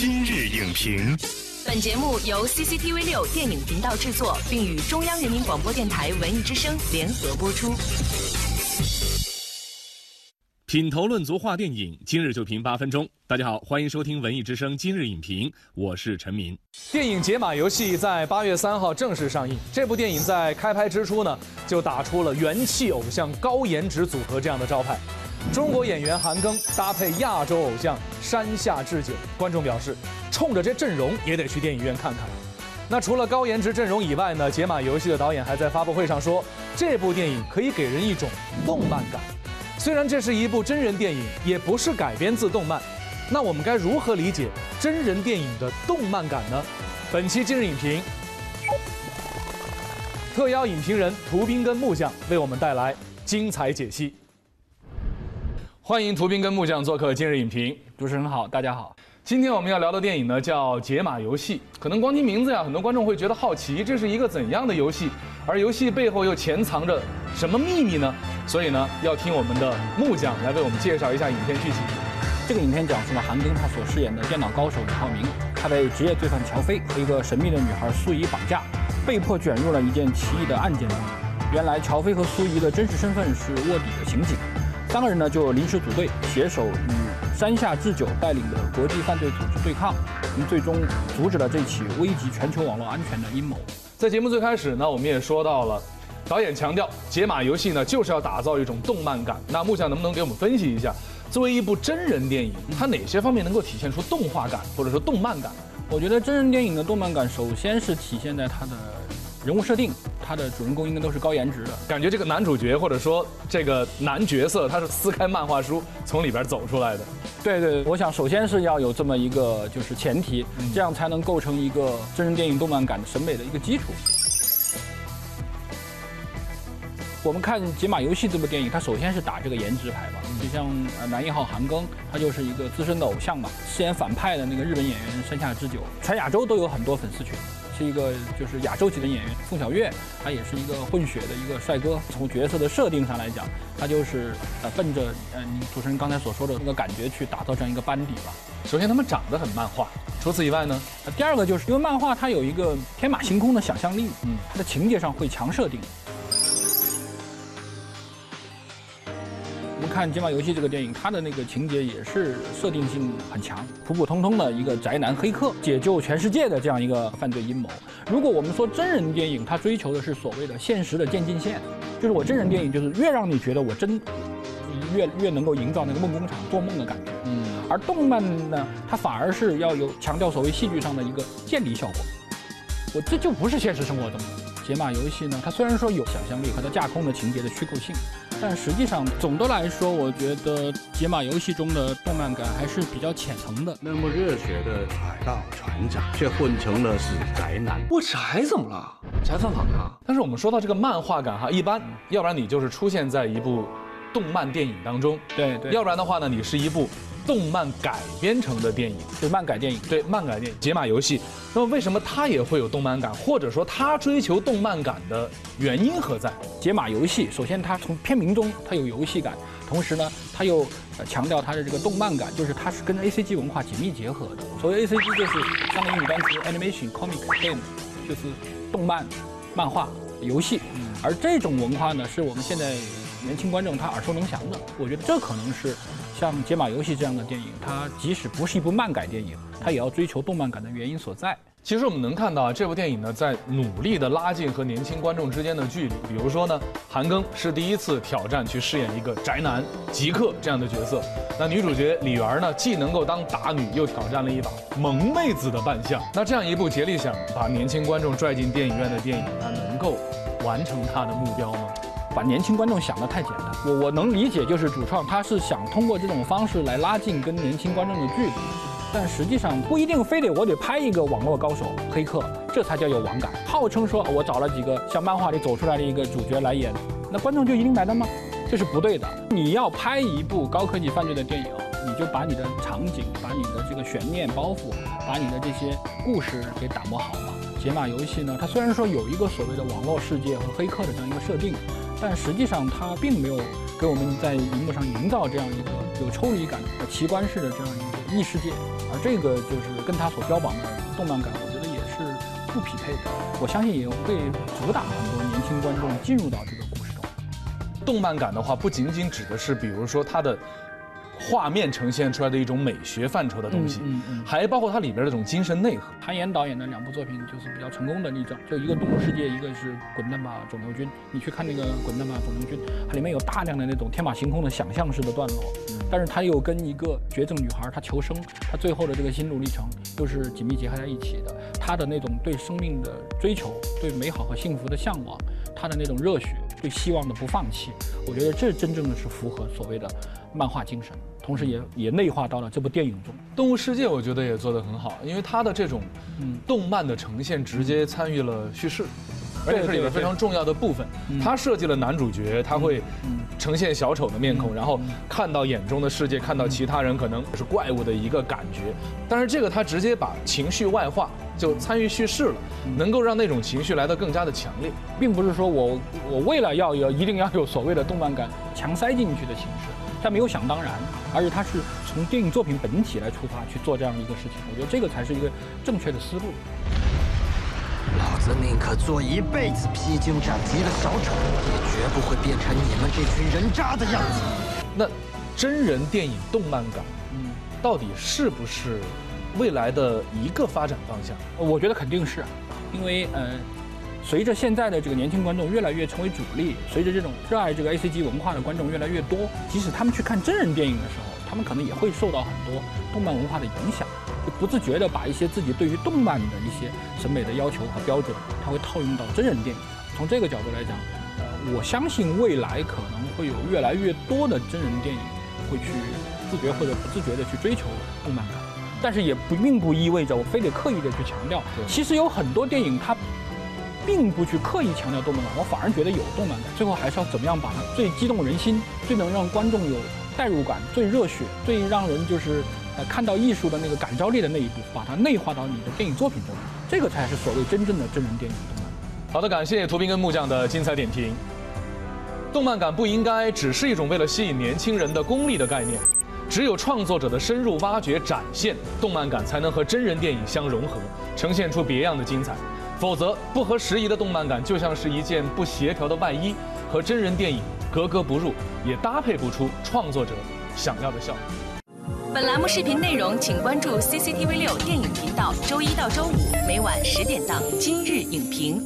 今日影评，本节目由 CCTV 六电影频道制作，并与中央人民广播电台文艺之声联合播出。品头论足话电影，今日就评八分钟。大家好，欢迎收听文艺之声今日影评，我是陈明。电影《解码游戏》在八月三号正式上映。这部电影在开拍之初呢，就打出了元气偶像高颜值组合这样的招牌。中国演员韩庚搭配亚洲偶像山下智久，观众表示，冲着这阵容也得去电影院看看。那除了高颜值阵容以外呢，《解码游戏》的导演还在发布会上说，这部电影可以给人一种动漫感。虽然这是一部真人电影，也不是改编自动漫，那我们该如何理解真人电影的动漫感呢？本期今日影评特邀影评人涂斌跟木匠为我们带来精彩解析。欢迎图斌跟木匠做客今日影评。主持人好，大家好。今天我们要聊的电影呢叫《解码游戏》，可能光听名字呀，很多观众会觉得好奇，这是一个怎样的游戏？而游戏背后又潜藏着什么秘密呢？所以呢，要听我们的木匠来为我们介绍一下影片剧情。这个影片讲述了韩庚他所饰演的电脑高手李浩明，他被职业罪犯乔飞和一个神秘的女孩苏怡绑架，被迫卷入了一件奇异的案件中。原来乔飞和苏怡的真实身份是卧底的刑警，三个人呢就临时组队，携手与山下智久带领的国际犯罪组织对抗，最终阻止了这起危及全球网络安全的阴谋。在节目最开始呢，我们也说到了，导演强调解码游戏呢就是要打造一种动漫感。那木匠能不能给我们分析一下，作为一部真人电影，它哪些方面能够体现出动画感或者说动漫感？我觉得真人电影的动漫感，首先是体现在它的。人物设定，他的主人公应该都是高颜值的。感觉这个男主角或者说这个男角色，他是撕开漫画书从里边走出来的。对对，我想首先是要有这么一个就是前提，这样才能构成一个真人电影动漫感的审美的一个基础。我们看《解码游戏》这部电影，它首先是打这个颜值牌吧，就像呃男一号韩庚，他就是一个资深的偶像嘛，饰演反派的那个日本演员山下智久，全亚洲都有很多粉丝群。是一个就是亚洲级的演员凤小岳，他也是一个混血的一个帅哥。从角色的设定上来讲，他就是呃奔着呃你主持人刚才所说的那个感觉去打造这样一个班底吧。首先他们长得很漫画，除此以外呢，第二个就是因为漫画它有一个天马行空的想象力，嗯，它的情节上会强设定。看《解码游戏》这个电影，它的那个情节也是设定性很强，普普通通的一个宅男黑客解救全世界的这样一个犯罪阴谋。如果我们说真人电影，它追求的是所谓的现实的渐进线，就是我真人电影就是越让你觉得我真，越越能够营造那个梦工厂做梦的感觉。嗯，而动漫呢，它反而是要有强调所谓戏剧上的一个建立效果。我这就不是现实生活中的解码游戏呢，它虽然说有想象力和它架空的情节的虚构性。但实际上，总的来说，我觉得解码游戏中的动漫感还是比较浅层的。那么热血的海盗船长，却混成了是宅男。我宅怎么了？宅犯法呀？但是我们说到这个漫画感哈，一般，要不然你就是出现在一部动漫电影当中，对对，要不然的话呢，你是一部。动漫改编成的电影，是漫改电影，对漫改电影《解码游戏》。那么为什么它也会有动漫感，或者说它追求动漫感的原因何在？《解码游戏》首先它从片名中它有游戏感，同时呢，它又强调它的这个动漫感，就是它是跟 A C G 文化紧密结合的。所谓 A C G 就是三个英语单词：animation、comic、game，就是动漫、漫画、游戏。而这种文化呢，是我们现在年轻观众他耳熟能详的。我觉得这可能是。像《解码游戏》这样的电影，它即使不是一部漫改电影，它也要追求动漫感的原因所在。其实我们能看到啊，这部电影呢，在努力的拉近和年轻观众之间的距离。比如说呢，韩庚是第一次挑战去饰演一个宅男极客这样的角色，那女主角李媛呢，既能够当打女，又挑战了一把萌妹子的扮相。那这样一部竭力想把年轻观众拽进电影院的电影，它能够完成它的目标吗？把年轻观众想得太简单，我我能理解，就是主创他是想通过这种方式来拉近跟年轻观众的距离，但实际上不一定非得我得拍一个网络高手黑客，这才叫有网感。号称说我找了几个像漫画里走出来的一个主角来演，那观众就一定买单吗？这是不对的。你要拍一部高科技犯罪的电影，你就把你的场景、把你的这个悬念包袱、把你的这些故事给打磨好嘛。解码游戏呢，它虽然说有一个所谓的网络世界和黑客的这样一个设定。但实际上，它并没有给我们在荧幕上营造这样一个有抽离感奇观式的这样一个异世界，而这个就是跟它所标榜的动漫感，我觉得也是不匹配的。我相信也会阻挡很多年轻观众进入到这个故事中。动漫感的话，不仅仅指的是比如说它的。画面呈现出来的一种美学范畴的东西，嗯嗯，还包括它里边的这种精神内核。韩延导演的两部作品就是比较成功的例证，就一个《动物世界》，一个是《滚蛋吧肿瘤君》。你去看那个《滚蛋吧肿瘤君》，它里面有大量的那种天马行空的想象式的段落，但是它又跟一个绝症女孩她求生，她最后的这个心路历程又是紧密结合在一起的。她的那种对生命的追求，对美好和幸福的向往，她的那种热血，对希望的不放弃，我觉得这真正的是符合所谓的漫画精神。同时也也内化到了这部电影中，《动物世界》我觉得也做得很好，因为它的这种动漫的呈现直接参与了叙事，而且是里面非常重要的部分。他设计了男主角，他会呈现小丑的面孔，然后看到眼中的世界，看到其他人可能是怪物的一个感觉。但是这个他直接把情绪外化，就参与叙事了，能够让那种情绪来得更加的强烈，并不是说我我为了要有一定要有所谓的动漫感强塞进去的形式。他没有想当然，而且他是从电影作品本体来出发去做这样的一个事情，我觉得这个才是一个正确的思路。老子宁可做一辈子披荆斩棘的小丑，也绝不会变成你们这群人渣的样子。那真人电影动漫感，嗯，到底是不是未来的一个发展方向？我觉得肯定是，因为呃。随着现在的这个年轻观众越来越成为主力，随着这种热爱这个 A C G 文化的观众越来越多，即使他们去看真人电影的时候，他们可能也会受到很多动漫文化的影响，就不自觉地把一些自己对于动漫的一些审美的要求和标准，他会套用到真人电影。从这个角度来讲，呃，我相信未来可能会有越来越多的真人电影会去自觉或者不自觉地去追求动漫感，但是也不并不意味着我非得刻意的去强调。其实有很多电影它。并不去刻意强调动漫感，我反而觉得有动漫感。最后还是要怎么样把它最激动人心、最能让观众有代入感、最热血、最让人就是呃看到艺术的那个感召力的那一步，把它内化到你的电影作品中，这个才是所谓真正的真人电影动漫。好的，感谢图斌跟木匠的精彩点评。动漫感不应该只是一种为了吸引年轻人的功利的概念，只有创作者的深入挖掘展现，动漫感才能和真人电影相融合，呈现出别样的精彩。否则，不合时宜的动漫感就像是一件不协调的外衣，和真人电影格格不入，也搭配不出创作者想要的效果。本栏目视频内容，请关注 CCTV 六电影频道，周一到周五每晚十点档《今日影评》。